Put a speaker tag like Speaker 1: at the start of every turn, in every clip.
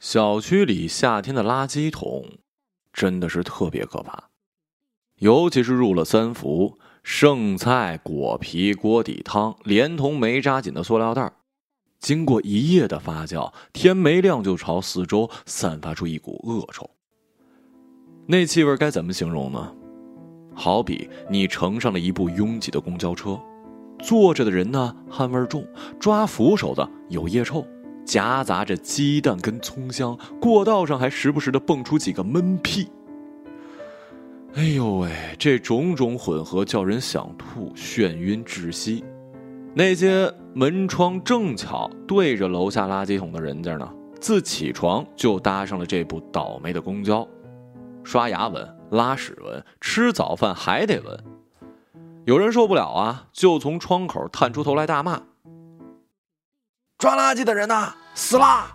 Speaker 1: 小区里夏天的垃圾桶真的是特别可怕，尤其是入了三伏，剩菜、果皮、锅底汤，连同没扎紧的塑料袋，经过一夜的发酵，天没亮就朝四周散发出一股恶臭。那气味该怎么形容呢？好比你乘上了一部拥挤的公交车，坐着的人呢汗味重，抓扶手的有腋臭。夹杂着鸡蛋跟葱香，过道上还时不时的蹦出几个闷屁。哎呦喂，这种种混合叫人想吐、眩晕窒息。那些门窗正巧对着楼下垃圾桶的人家呢，自起床就搭上了这部倒霉的公交，刷牙闻、拉屎闻、吃早饭还得闻。有人受不了啊，就从窗口探出头来大骂。
Speaker 2: 抓垃圾的人呢？死啦！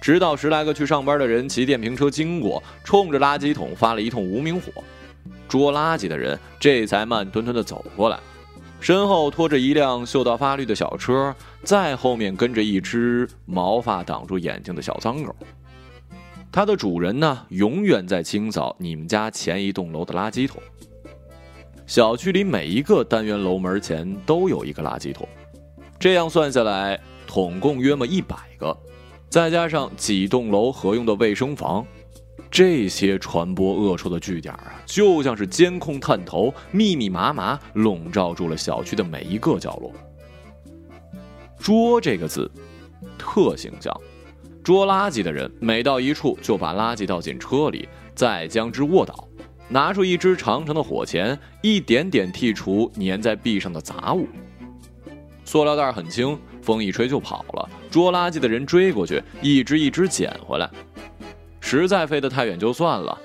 Speaker 1: 直到十来个去上班的人骑电瓶车经过，冲着垃圾桶发了一通无名火，捉垃圾的人这才慢吞吞的走过来，身后拖着一辆锈到发绿的小车，再后面跟着一只毛发挡住眼睛的小脏狗。它的主人呢，永远在清扫你们家前一栋楼的垃圾桶。小区里每一个单元楼门前都有一个垃圾桶。这样算下来，统共约么一百个，再加上几栋楼合用的卫生房，这些传播恶臭的据点啊，就像是监控探头，密密麻麻笼罩住了小区的每一个角落。捉这个字，特形象。捉垃圾的人每到一处，就把垃圾倒进车里，再将之卧倒，拿出一支长长的火钳，一点点剔除粘在壁上的杂物。塑料袋很轻，风一吹就跑了。捉垃圾的人追过去，一只一只捡回来。实在飞得太远就算了，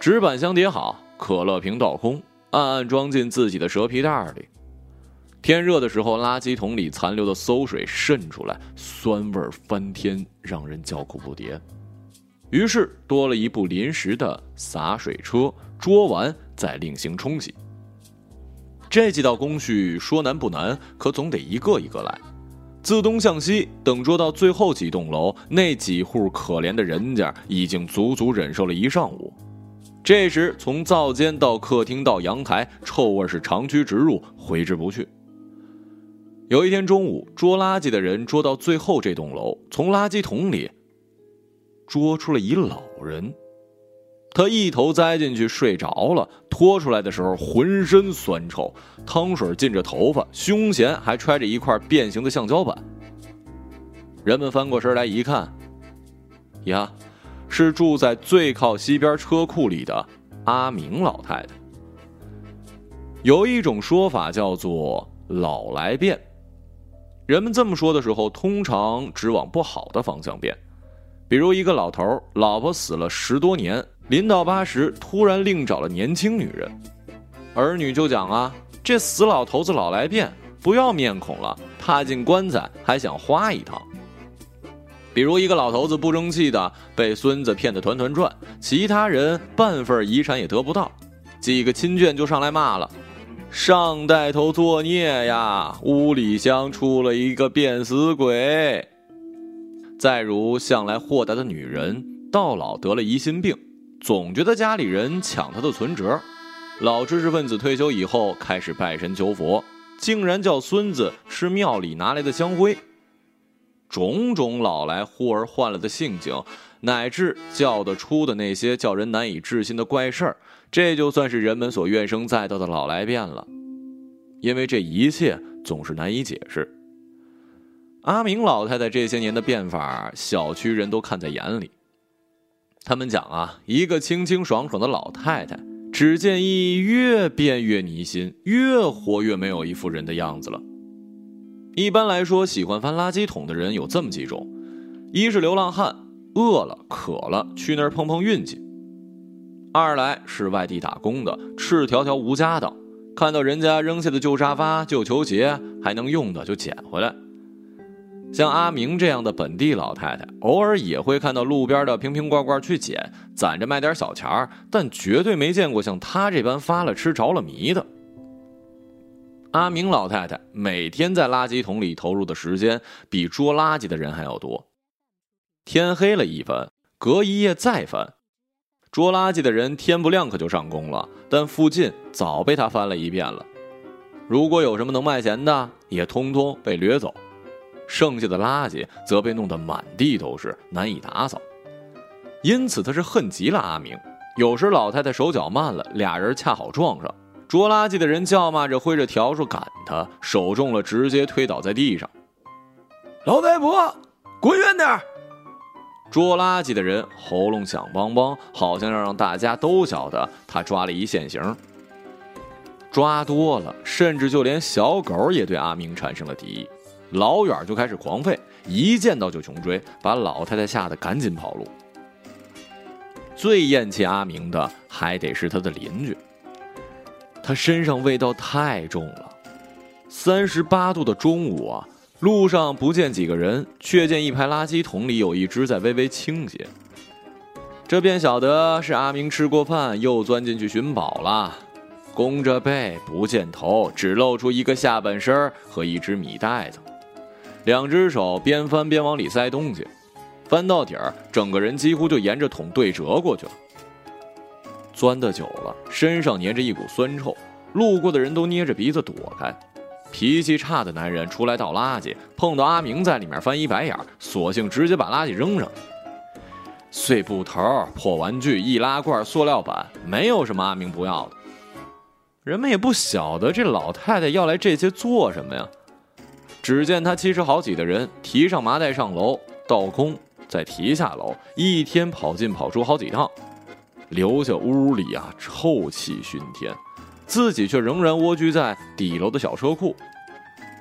Speaker 1: 纸板箱叠好，可乐瓶倒空，暗暗装进自己的蛇皮袋里。天热的时候，垃圾桶里残留的馊水渗出来，酸味翻天，让人叫苦不迭。于是多了一部临时的洒水车，捉完再另行冲洗。这几道工序说难不难，可总得一个一个来，自东向西，等捉到最后几栋楼，那几户可怜的人家已经足足忍受了一上午。这时，从灶间到客厅到阳台，臭味是长驱直入，挥之不去。有一天中午，捉垃圾的人捉到最后这栋楼，从垃圾桶里捉出了一老人。他一头栽进去睡着了，拖出来的时候浑身酸臭，汤水浸着头发，胸前还揣着一块变形的橡胶板。人们翻过身来一看，呀，是住在最靠西边车库里的阿明老太太。有一种说法叫做“老来变”，人们这么说的时候，通常只往不好的方向变，比如一个老头，老婆死了十多年。临到八十，突然另找了年轻女人，儿女就讲啊，这死老头子老来变，不要面孔了，踏进棺材还想花一趟。比如一个老头子不争气的被孙子骗得团团转，其他人半份遗产也得不到，几个亲眷就上来骂了：“上带头作孽呀，屋里厢出了一个变死鬼。”再如向来豁达的女人，到老得了疑心病。总觉得家里人抢他的存折，老知识分子退休以后开始拜神求佛，竟然叫孙子吃庙里拿来的香灰。种种老来忽而换了的性情，乃至叫得出的那些叫人难以置信的怪事儿，这就算是人们所怨声载道的老来变了。因为这一切总是难以解释。阿明老太太这些年的变法，小区人都看在眼里。他们讲啊，一个清清爽爽的老太太，只见一越变越泥心，越活越没有一副人的样子了。一般来说，喜欢翻垃圾桶的人有这么几种：一是流浪汉，饿了渴了去那儿碰碰运气；二来是外地打工的，赤条条无家当，看到人家扔下的旧沙发、旧球鞋还能用的就捡回来。像阿明这样的本地老太太，偶尔也会看到路边的瓶瓶罐罐去捡，攒着卖点小钱儿，但绝对没见过像她这般发了痴着了迷的。阿明老太太每天在垃圾桶里投入的时间，比捉垃圾的人还要多。天黑了一番，隔一夜再翻。捉垃圾的人天不亮可就上工了，但附近早被他翻了一遍了。如果有什么能卖钱的，也通通被掠走，剩下的垃圾则被弄得满地都是，难以打扫。因此他是恨极了阿明。有时老太太手脚慢了，俩人恰好撞上，捉垃圾的人叫骂着挥着笤帚赶他，手重了直接推倒在地上。
Speaker 2: 老太婆，滚远点儿！
Speaker 1: 捉垃圾的人喉咙响邦邦，好像要让大家都晓得他抓了一现行。抓多了，甚至就连小狗也对阿明产生了敌意，老远就开始狂吠，一见到就穷追，把老太太吓得赶紧跑路。最厌弃阿明的还得是他的邻居。他身上味道太重了。三十八度的中午啊，路上不见几个人，却见一排垃圾桶里有一只在微微倾斜。这便晓得是阿明吃过饭又钻进去寻宝了。弓着背，不见头，只露出一个下半身和一只米袋子，两只手边翻边往里塞东西。翻到底儿，整个人几乎就沿着桶对折过去了。钻的久了，身上粘着一股酸臭，路过的人都捏着鼻子躲开。脾气差的男人出来倒垃圾，碰到阿明在里面翻一白眼，索性直接把垃圾扔上。碎布头、破玩具、易拉罐、塑料板，没有什么阿明不要的。人们也不晓得这老太太要来这些做什么呀。只见他七十好几的人提上麻袋上楼倒空。再提下楼，一天跑进跑出好几趟，留下屋里啊臭气熏天，自己却仍然蜗居在底楼的小车库。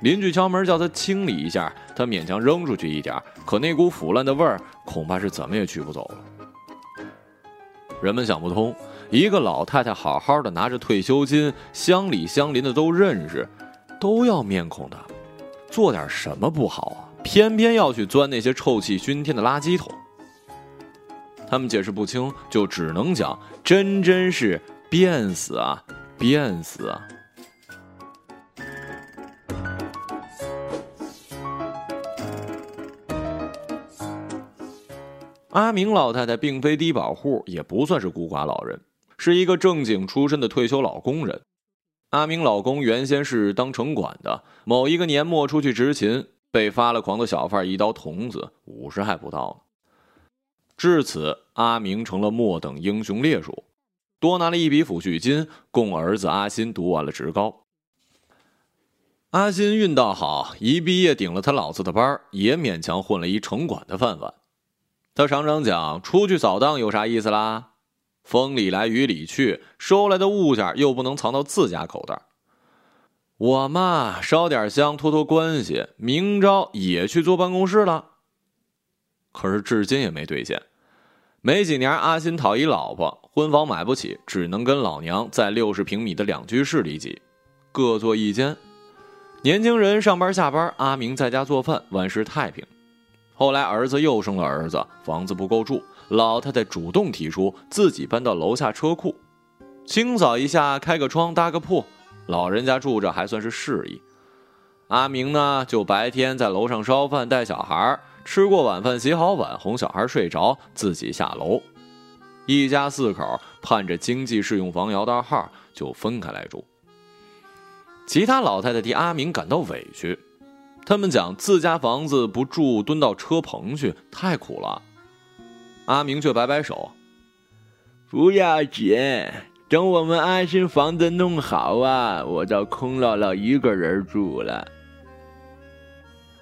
Speaker 1: 邻居敲门叫他清理一下，他勉强扔出去一点，可那股腐烂的味儿恐怕是怎么也驱不走了。人们想不通，一个老太太好好的拿着退休金，乡里乡邻的都认识，都要面孔的，做点什么不好啊？偏偏要去钻那些臭气熏天的垃圾桶，他们解释不清，就只能讲真真是变死啊，变死啊！阿明老太太并非低保户，也不算是孤寡老人，是一个正经出身的退休老工人。阿明老公原先是当城管的，某一个年末出去执勤。被发了狂的小贩一刀捅死，五十还不到呢。至此，阿明成了末等英雄烈属，多拿了一笔抚恤金，供儿子阿新读完了职高。阿新运道好，一毕业顶了他老子的班，也勉强混了一城管的饭碗。他常常讲，出去扫荡有啥意思啦？风里来雨里去，收来的物件又不能藏到自家口袋。我嘛，烧点香，托托关系，明朝也去坐办公室了。可是至今也没兑现。没几年，阿新讨一老婆，婚房买不起，只能跟老娘在六十平米的两居室里挤，各坐一间。年轻人上班下班，阿明在家做饭，万事太平。后来儿子又生了儿子，房子不够住，老太太主动提出自己搬到楼下车库，清扫一下，开个窗，搭个铺。老人家住着还算是适宜，阿明呢就白天在楼上烧饭带小孩，吃过晚饭洗好碗哄小孩睡着，自己下楼，一家四口盼着经济适用房摇到号就分开来住。其他老太太替阿明感到委屈，他们讲自家房子不住蹲到车棚去太苦了，阿明却摆摆手，
Speaker 3: 不要紧。等我们安心房子弄好啊，我就空落落一个人住了。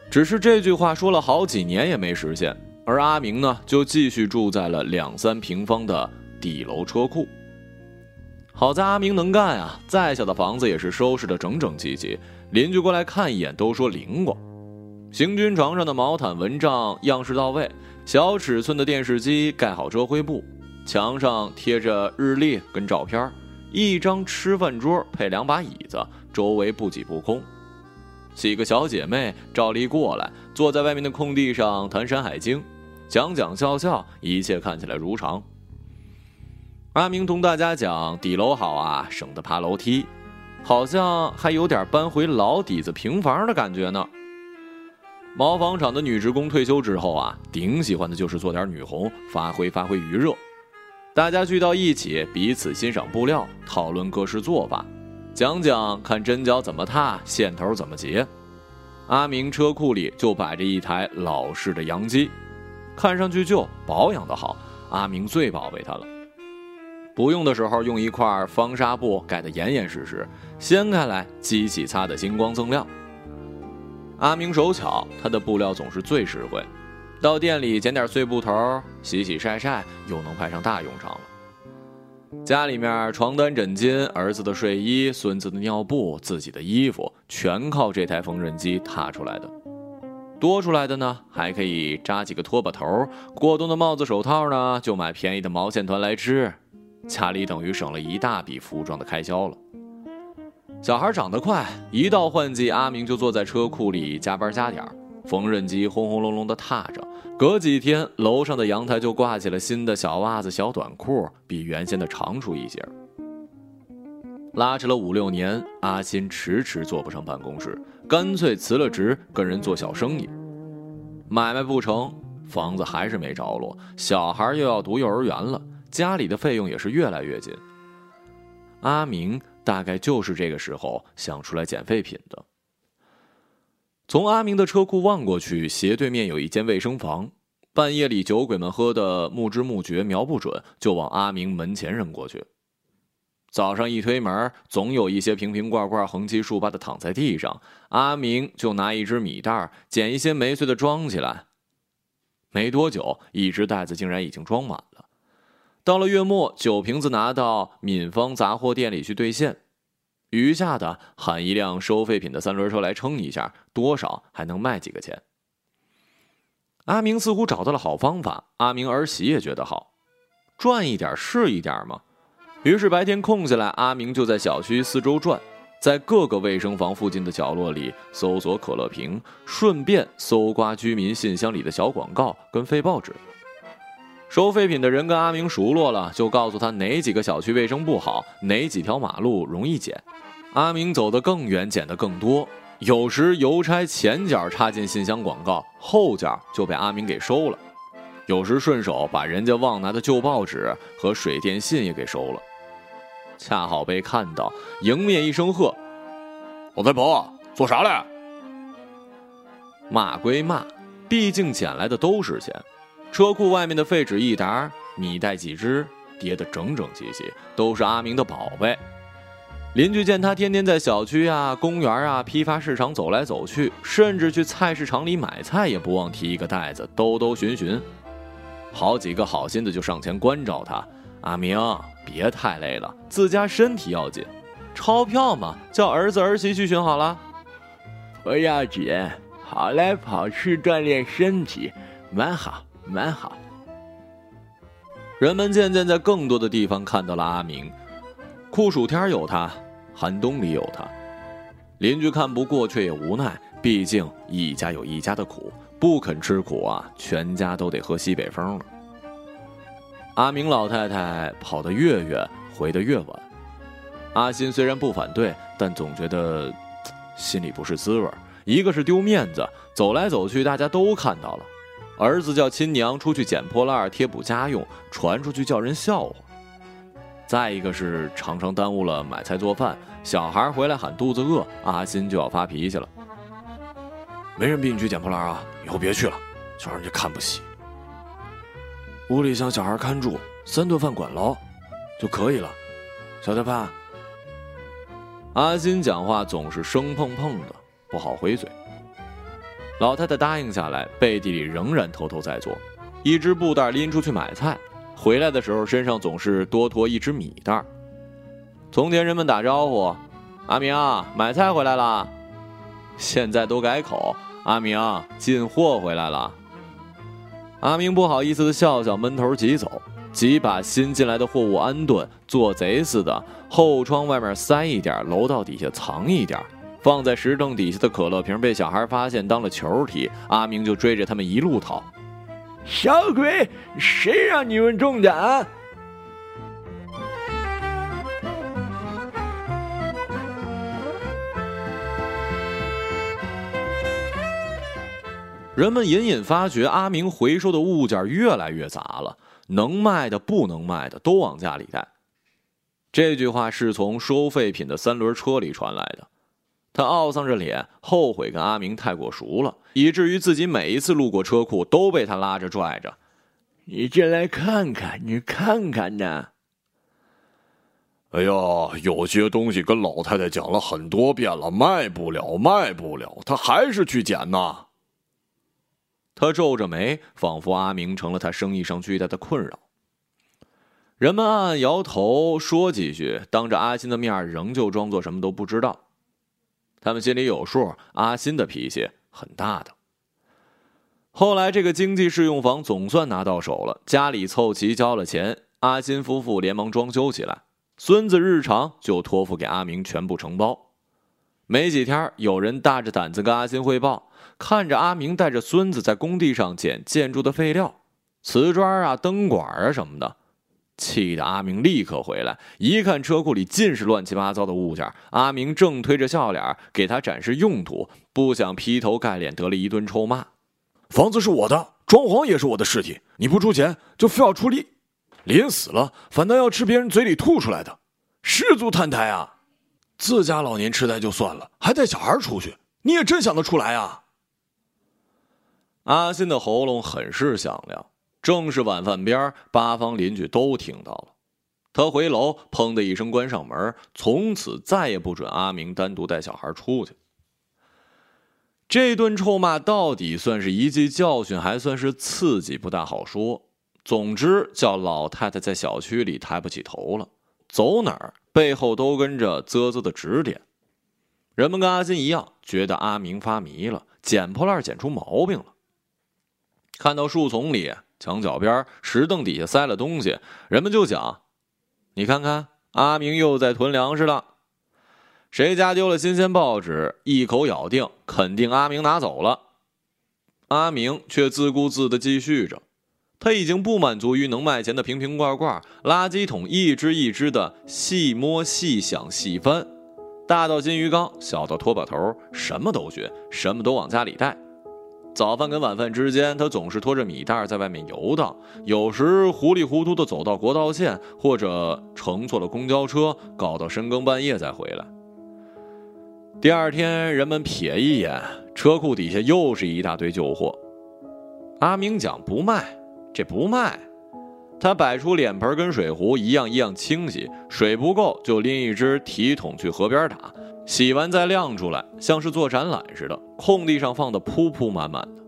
Speaker 1: 只是这句话说了好几年也没实现，而阿明呢，就继续住在了两三平方的底楼车库。好在阿明能干啊，再小的房子也是收拾的整整齐齐，邻居过来看一眼都说灵光。行军床上的毛毯蚊帐样式到位，小尺寸的电视机盖好遮灰布。墙上贴着日历跟照片，一张吃饭桌配两把椅子，周围不挤不空。几个小姐妹照例过来，坐在外面的空地上谈《山海经》，讲讲笑笑，一切看起来如常。阿明同大家讲底楼好啊，省得爬楼梯，好像还有点搬回老底子平房的感觉呢。毛纺厂的女职工退休之后啊，顶喜欢的就是做点女红，发挥发挥余热。大家聚到一起，彼此欣赏布料，讨论各式做法，讲讲看针脚怎么踏，线头怎么结。阿明车库里就摆着一台老式的洋机，看上去旧，保养的好。阿明最宝贝它了。不用的时候，用一块方纱布盖得严严实实，掀开来，机器擦得金光锃亮。阿明手巧，他的布料总是最实惠。到店里捡点碎布头，洗洗晒晒，又能派上大用场了。家里面床单枕巾、儿子的睡衣、孙子的尿布、自己的衣服，全靠这台缝纫机踏出来的。多出来的呢，还可以扎几个拖把头。过冬的帽子、手套呢，就买便宜的毛线团来织。家里等于省了一大笔服装的开销了。小孩长得快，一到换季，阿明就坐在车库里加班加点。缝纫机轰轰隆隆的踏着，隔几天楼上的阳台就挂起了新的小袜子、小短裤，比原先的长出一截。拉扯了五六年，阿新迟迟坐不上办公室，干脆辞了职，跟人做小生意。买卖不成，房子还是没着落，小孩又要读幼儿园了，家里的费用也是越来越紧。阿明大概就是这个时候想出来捡废品的。从阿明的车库望过去，斜对面有一间卫生房。半夜里酒鬼们喝的目知目觉，瞄不准就往阿明门前扔过去。早上一推门，总有一些瓶瓶罐罐横七竖八的躺在地上。阿明就拿一只米袋捡一些没碎的装起来。没多久，一只袋子竟然已经装满了。到了月末，酒瓶子拿到闽方杂货店里去兑现。余下的喊一辆收废品的三轮车来称一下，多少还能卖几个钱。阿明似乎找到了好方法，阿明儿媳也觉得好，赚一点是一点嘛。于是白天空下来，阿明就在小区四周转，在各个卫生房附近的角落里搜索可乐瓶，顺便搜刮居民信箱里的小广告跟废报纸。收废品的人跟阿明熟络了，就告诉他哪几个小区卫生不好，哪几条马路容易捡。阿明走得更远，捡得更多。有时邮差前脚插进信箱广告，后脚就被阿明给收了；有时顺手把人家忘拿的旧报纸和水电信也给收了。恰好被看到，迎面一声喝：“
Speaker 2: 老太婆，做啥嘞？”
Speaker 1: 骂归骂，毕竟捡来的都是钱。车库外面的废纸一沓，米袋几只，叠得整整齐齐，都是阿明的宝贝。邻居见他天天在小区啊、公园啊、批发市场走来走去，甚至去菜市场里买菜也不忘提一个袋子兜兜寻寻。好几个好心的就上前关照他：“阿明，别太累了，自家身体要紧。钞票嘛，叫儿子儿媳去寻好了。
Speaker 3: 不要紧，跑来跑去锻炼身体，蛮好蛮好。”
Speaker 1: 人们渐渐在更多的地方看到了阿明，酷暑天有他。寒冬里有他，邻居看不过却也无奈，毕竟一家有一家的苦，不肯吃苦啊，全家都得喝西北风了。阿明老太太跑得越远，回得越晚。阿新虽然不反对，但总觉得心里不是滋味一个是丢面子，走来走去大家都看到了；儿子叫亲娘出去捡破烂贴补家用，传出去叫人笑话。再一个是常常耽误了买菜做饭，小孩回来喊肚子饿，阿新就要发脾气了。
Speaker 2: 没人逼你去捡破烂啊，以后别去了，就让人家看不起。屋里想小孩看住，三顿饭管牢，就可以了，晓得吧？
Speaker 1: 阿新讲话总是生碰碰的，不好回嘴。老太太答应下来，背地里仍然偷偷在做，一只布袋拎出去买菜。回来的时候，身上总是多拖一只米袋。从前人们打招呼：“阿明，买菜回来了。”现在都改口：“阿明，进货回来了。”阿明不好意思的笑笑，闷头急走，急把新进来的货物安顿，做贼似的，后窗外面塞一点，楼道底下藏一点，放在石凳底下的可乐瓶被小孩发现，当了球踢，阿明就追着他们一路逃。
Speaker 3: 小鬼，谁让你们种的啊？
Speaker 1: 人们隐隐发觉阿明回收的物件越来越杂了，能卖的、不能卖的都往家里带。这句话是从收废品的三轮车里传来的。他懊丧着脸，后悔跟阿明太过熟了，以至于自己每一次路过车库都被他拉着拽着。
Speaker 3: 你进来看看，你看看呢。
Speaker 2: 哎呀，有些东西跟老太太讲了很多遍了，卖不了，卖不了，他还是去捡呐。
Speaker 1: 他皱着眉，仿佛阿明成了他生意上巨大的困扰。人们暗暗摇头，说几句，当着阿新的面，仍旧装作什么都不知道。他们心里有数，阿新的脾气很大的。后来，这个经济适用房总算拿到手了，家里凑齐交了钱，阿新夫妇连忙装修起来。孙子日常就托付给阿明全部承包。没几天，有人大着胆子跟阿新汇报，看着阿明带着孙子在工地上捡建筑的废料，瓷砖啊、灯管啊什么的。气得阿明立刻回来，一看车库里尽是乱七八糟的物件，阿明正推着笑脸给他展示用途，不想劈头盖脸得了一顿臭骂：“
Speaker 2: 房子是我的，装潢也是我的尸体，你不出钱就非要出力，临死了反倒要吃别人嘴里吐出来的，十足摊台啊！自家老年痴呆就算了，还带小孩出去，你也真想得出来啊！”
Speaker 1: 阿信的喉咙很是响亮。正是晚饭边八方邻居都听到了。他回楼，砰的一声关上门，从此再也不准阿明单独带小孩出去。这顿臭骂到底算是一记教训，还算是刺激，不大好说。总之，叫老太太在小区里抬不起头了，走哪儿背后都跟着啧啧的指点。人们跟阿金一样，觉得阿明发迷了，捡破烂捡出毛病了。看到树丛里。墙角边、石凳底下塞了东西，人们就讲：“你看看，阿明又在囤粮食了。谁家丢了新鲜报纸，一口咬定肯定阿明拿走了。阿明却自顾自地继续着，他已经不满足于能卖钱的瓶瓶罐罐、垃圾桶一只一只的细摸细想细翻，大到金鱼缸，小到拖把头，什么都学，什么都往家里带。”早饭跟晚饭之间，他总是拖着米袋在外面游荡，有时糊里糊涂的走到国道线，或者乘错了公交车，搞到深更半夜再回来。第二天，人们瞥一眼车库底下又是一大堆旧货。阿明讲不卖，这不卖。他摆出脸盆跟水壶，一样一样清洗，水不够就拎一只提桶去河边打。洗完再晾出来，像是做展览似的。空地上放的铺铺满满的。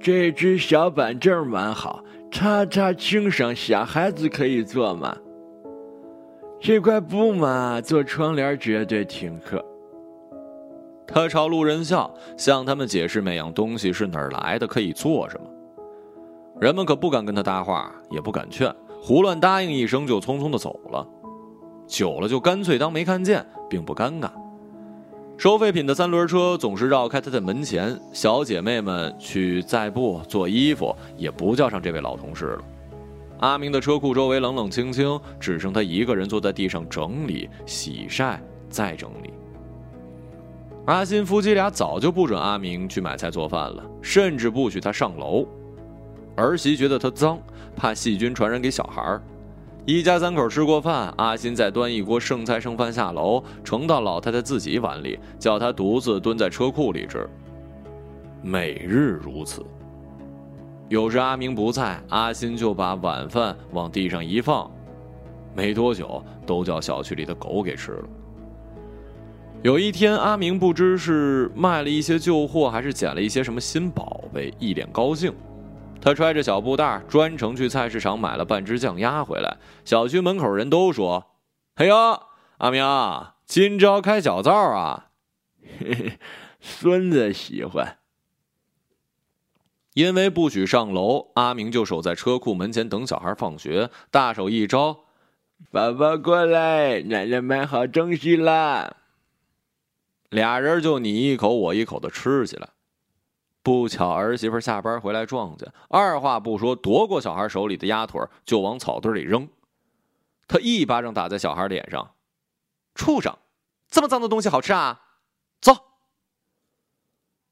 Speaker 3: 这只小板凳蛮好，擦擦轻省，小孩子可以坐嘛。这块布嘛，做窗帘绝对挺客。
Speaker 1: 他朝路人笑，向他们解释每样东西是哪儿来的，可以做什么。人们可不敢跟他搭话，也不敢劝，胡乱答应一声就匆匆的走了。久了就干脆当没看见，并不尴尬。收废品的三轮车总是绕开他的门前，小姐妹们去载布、做衣服，也不叫上这位老同事了。阿明的车库周围冷冷清清，只剩他一个人坐在地上整理、洗晒、再整理。阿新夫妻俩早就不准阿明去买菜做饭了，甚至不许他上楼。儿媳觉得他脏，怕细菌传染给小孩儿。一家三口吃过饭，阿新再端一锅剩菜剩饭下楼，盛到老太太自己碗里，叫她独自蹲在车库里吃。每日如此。有时阿明不在，阿新就把晚饭往地上一放，没多久都叫小区里的狗给吃了。有一天，阿明不知是卖了一些旧货，还是捡了一些什么新宝贝，一脸高兴。他揣着小布袋，专程去菜市场买了半只酱鸭回来。小区门口人都说：“嘿呦，阿明，今朝开小灶啊！”
Speaker 3: 嘿嘿，孙子喜欢。
Speaker 1: 因为不许上楼，阿明就守在车库门前等小孩放学，大手一招：“
Speaker 3: 爸爸过来，奶奶买好东西啦！”
Speaker 1: 俩人就你一口我一口的吃起来。不巧儿媳妇下班回来撞见，二话不说夺过小孩手里的鸭腿就往草堆里扔。他一巴掌打在小孩脸上：“畜生，这么脏的东西好吃啊？走！”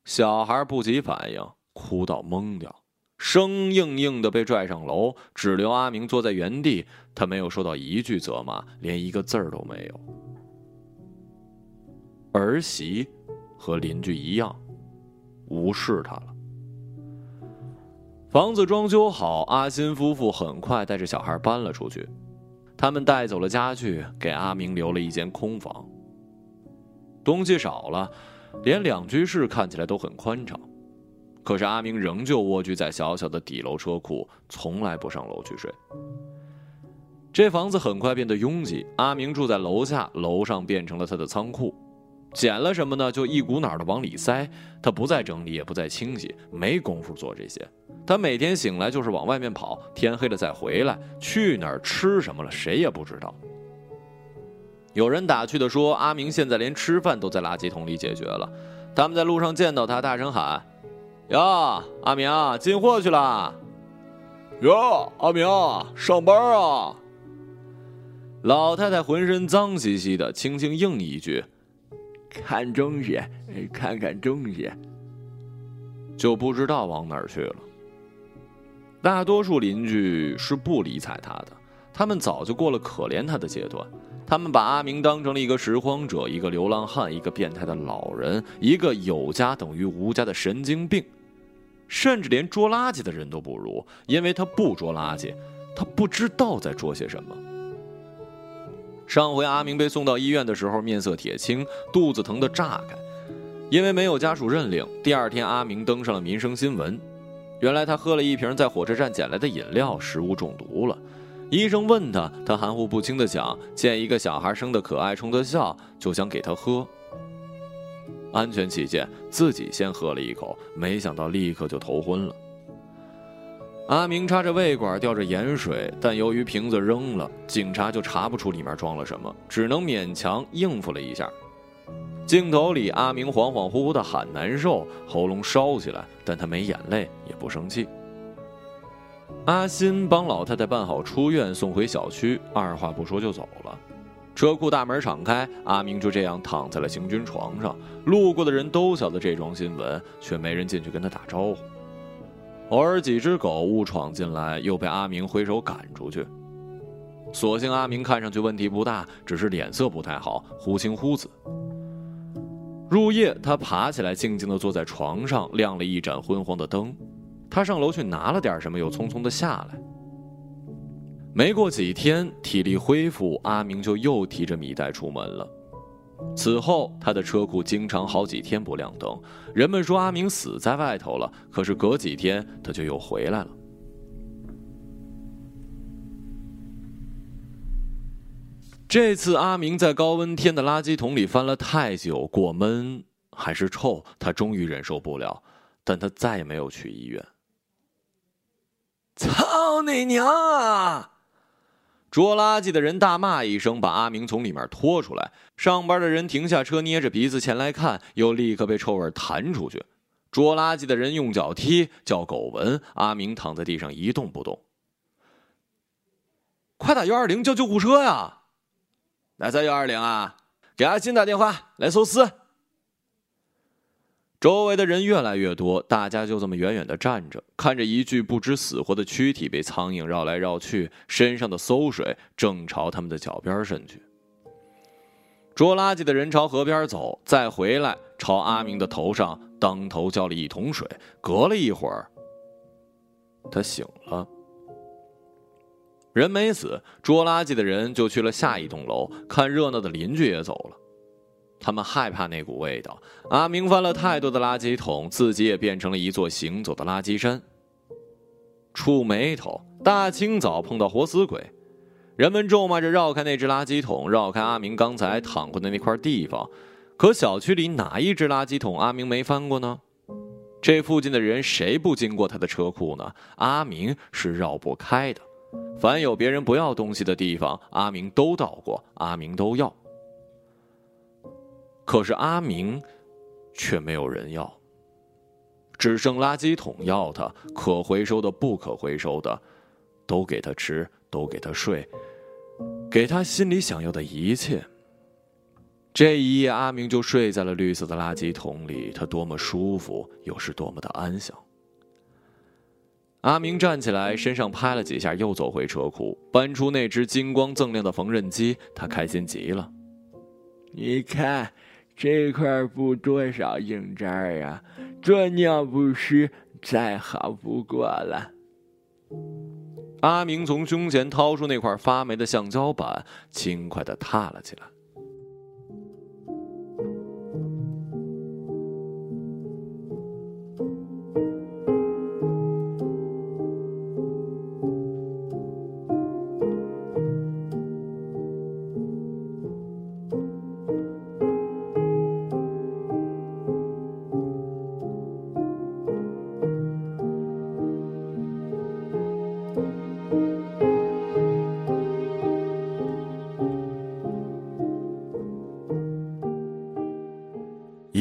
Speaker 1: 小孩不及反应，哭到懵掉，生硬硬的被拽上楼，只留阿明坐在原地。他没有收到一句责骂，连一个字儿都没有。儿媳和邻居一样，无视他了。房子装修好，阿新夫妇很快带着小孩搬了出去。他们带走了家具，给阿明留了一间空房。东西少了，连两居室看起来都很宽敞。可是阿明仍旧蜗居在小小的底楼车库，从来不上楼去睡。这房子很快变得拥挤，阿明住在楼下，楼上变成了他的仓库。捡了什么呢？就一股脑的往里塞。他不再整理，也不再清洗，没工夫做这些。他每天醒来就是往外面跑，天黑了再回来，去哪儿吃什么了，谁也不知道。有人打趣的说：“阿明现在连吃饭都在垃圾桶里解决了。”他们在路上见到他，大声喊：“哟，阿明进货去了！
Speaker 2: 哟，阿明上班啊！”
Speaker 1: 老太太浑身脏兮兮的，轻轻应一句。
Speaker 3: 看东西，看看东西，
Speaker 1: 就不知道往哪儿去了。大多数邻居是不理睬他的，他们早就过了可怜他的阶段。他们把阿明当成了一个拾荒者，一个流浪汉，一个变态的老人，一个有家等于无家的神经病，甚至连捉垃圾的人都不如，因为他不捉垃圾，他不知道在捉些什么。上回阿明被送到医院的时候，面色铁青，肚子疼得炸开，因为没有家属认领。第二天，阿明登上了民生新闻。原来他喝了一瓶在火车站捡来的饮料，食物中毒了。医生问他，他含糊不清地讲：“见一个小孩生得可爱，冲他笑，就想给他喝。”安全起见，自己先喝了一口，没想到立刻就头昏了。阿明插着胃管，吊着盐水，但由于瓶子扔了，警察就查不出里面装了什么，只能勉强应付了一下。镜头里，阿明恍恍惚惚的喊难受，喉咙烧起来，但他没眼泪，也不生气。阿新帮老太太办好出院，送回小区，二话不说就走了。车库大门敞开，阿明就这样躺在了行军床上。路过的人都晓得这桩新闻，却没人进去跟他打招呼。偶尔几只狗误闯进来，又被阿明挥手赶出去。所幸阿明看上去问题不大，只是脸色不太好，忽青忽紫。入夜，他爬起来，静静地坐在床上，亮了一盏昏黄的灯。他上楼去拿了点什么，又匆匆地下来。没过几天，体力恢复，阿明就又提着米袋出门了。此后，他的车库经常好几天不亮灯。人们说阿明死在外头了，可是隔几天他就又回来了。这次阿明在高温天的垃圾桶里翻了太久，过闷还是臭，他终于忍受不了，但他再也没有去医院。
Speaker 3: 操你娘啊！
Speaker 1: 捉垃圾的人大骂一声，把阿明从里面拖出来。上班的人停下车，捏着鼻子前来看，又立刻被臭味弹出去。捉垃圾的人用脚踢，叫狗闻。阿明躺在地上一动不动。快打幺二零叫救护车呀！
Speaker 3: 哪在幺二零啊？给阿新打电话来搜尸。
Speaker 1: 周围的人越来越多，大家就这么远远的站着，看着一具不知死活的躯体被苍蝇绕来绕去，身上的馊水正朝他们的脚边渗去。捉垃圾的人朝河边走，再回来朝阿明的头上当头浇了一桶水。隔了一会儿，他醒了。人没死，捉垃圾的人就去了下一栋楼，看热闹的邻居也走了。他们害怕那股味道。阿明翻了太多的垃圾桶，自己也变成了一座行走的垃圾山。触眉头，大清早碰到活死鬼，人们咒骂着绕开那只垃圾桶，绕开阿明刚才躺过的那块地方。可小区里哪一只垃圾桶阿明没翻过呢？这附近的人谁不经过他的车库呢？阿明是绕不开的。凡有别人不要东西的地方，阿明都到过，阿明都要。可是阿明，却没有人要。只剩垃圾桶要他，可回收的、不可回收的，都给他吃，都给他睡，给他心里想要的一切。这一夜，阿明就睡在了绿色的垃圾桶里，他多么舒服，又是多么的安详。阿明站起来，身上拍了几下，又走回车库，搬出那只金光锃亮的缝纫机，他开心极了。
Speaker 3: 你看，这块布多少硬渣啊！做尿不湿再好不过了。
Speaker 1: 阿明从胸前掏出那块发霉的橡胶板，轻快的踏了起来。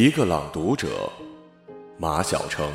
Speaker 4: 一个朗读者，马晓成。